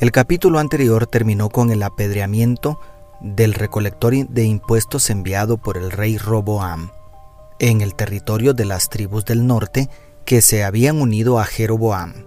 el capítulo anterior terminó con el apedreamiento del recolector de impuestos enviado por el rey Roboam en el territorio de las tribus del norte que se habían unido a Jeroboam.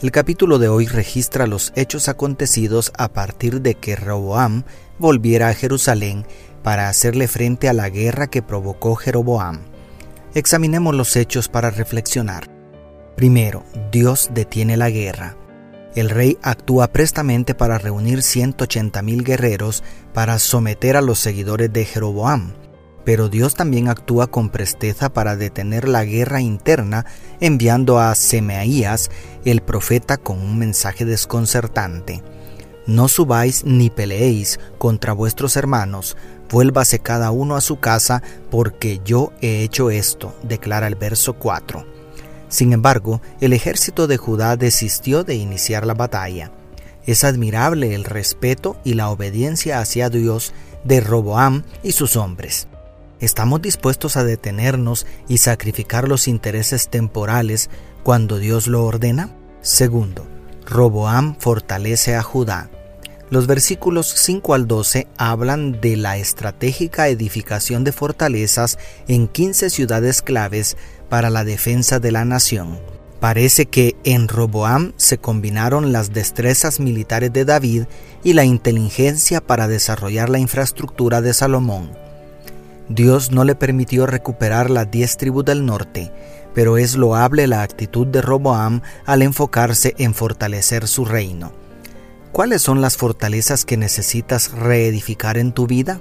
El capítulo de hoy registra los hechos acontecidos a partir de que Roboam volviera a Jerusalén para hacerle frente a la guerra que provocó Jeroboam. Examinemos los hechos para reflexionar. Primero, Dios detiene la guerra el rey actúa prestamente para reunir 180.000 guerreros para someter a los seguidores de Jeroboam. Pero Dios también actúa con presteza para detener la guerra interna, enviando a Semaías, el profeta, con un mensaje desconcertante. No subáis ni peleéis contra vuestros hermanos, vuélvase cada uno a su casa, porque yo he hecho esto, declara el verso 4. Sin embargo, el ejército de Judá desistió de iniciar la batalla. Es admirable el respeto y la obediencia hacia Dios de Roboam y sus hombres. ¿Estamos dispuestos a detenernos y sacrificar los intereses temporales cuando Dios lo ordena? Segundo, Roboam fortalece a Judá. Los versículos 5 al 12 hablan de la estratégica edificación de fortalezas en 15 ciudades claves para la defensa de la nación. Parece que en Roboam se combinaron las destrezas militares de David y la inteligencia para desarrollar la infraestructura de Salomón. Dios no le permitió recuperar las diez tribus del norte, pero es loable la actitud de Roboam al enfocarse en fortalecer su reino. ¿Cuáles son las fortalezas que necesitas reedificar en tu vida?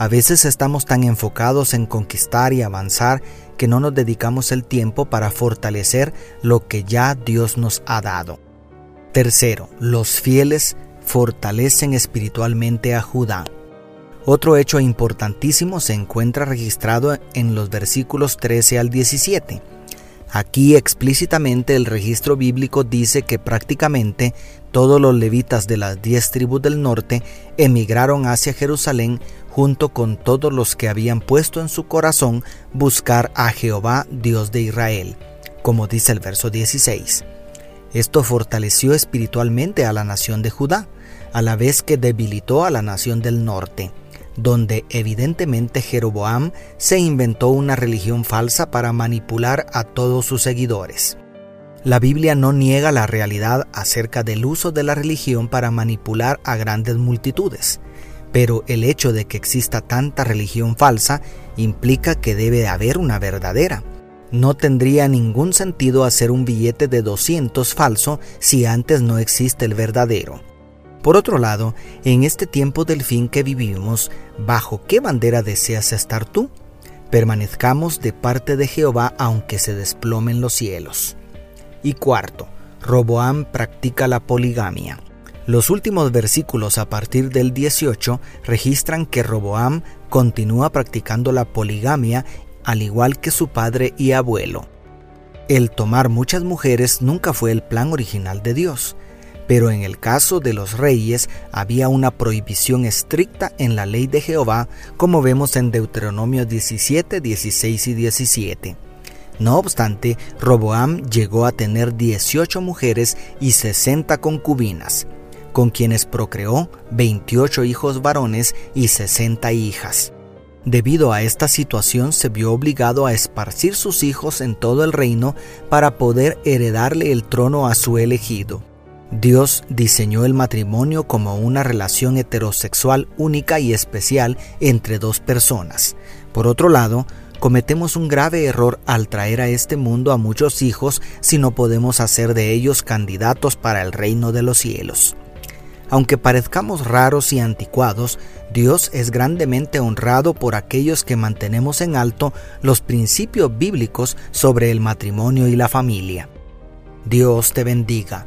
A veces estamos tan enfocados en conquistar y avanzar que no nos dedicamos el tiempo para fortalecer lo que ya Dios nos ha dado. Tercero, los fieles fortalecen espiritualmente a Judá. Otro hecho importantísimo se encuentra registrado en los versículos 13 al 17. Aquí explícitamente el registro bíblico dice que prácticamente todos los levitas de las diez tribus del norte emigraron hacia Jerusalén junto con todos los que habían puesto en su corazón buscar a Jehová, Dios de Israel, como dice el verso 16. Esto fortaleció espiritualmente a la nación de Judá, a la vez que debilitó a la nación del norte, donde evidentemente Jeroboam se inventó una religión falsa para manipular a todos sus seguidores. La Biblia no niega la realidad acerca del uso de la religión para manipular a grandes multitudes, pero el hecho de que exista tanta religión falsa implica que debe haber una verdadera. No tendría ningún sentido hacer un billete de 200 falso si antes no existe el verdadero. Por otro lado, en este tiempo del fin que vivimos, ¿bajo qué bandera deseas estar tú? Permanezcamos de parte de Jehová aunque se desplomen los cielos. Y cuarto, Roboam practica la poligamia. Los últimos versículos a partir del 18 registran que Roboam continúa practicando la poligamia al igual que su padre y abuelo. El tomar muchas mujeres nunca fue el plan original de Dios, pero en el caso de los reyes había una prohibición estricta en la ley de Jehová, como vemos en Deuteronomio 17, 16 y 17. No obstante, Roboam llegó a tener 18 mujeres y 60 concubinas, con quienes procreó 28 hijos varones y 60 hijas. Debido a esta situación se vio obligado a esparcir sus hijos en todo el reino para poder heredarle el trono a su elegido. Dios diseñó el matrimonio como una relación heterosexual única y especial entre dos personas. Por otro lado, Cometemos un grave error al traer a este mundo a muchos hijos si no podemos hacer de ellos candidatos para el reino de los cielos. Aunque parezcamos raros y anticuados, Dios es grandemente honrado por aquellos que mantenemos en alto los principios bíblicos sobre el matrimonio y la familia. Dios te bendiga,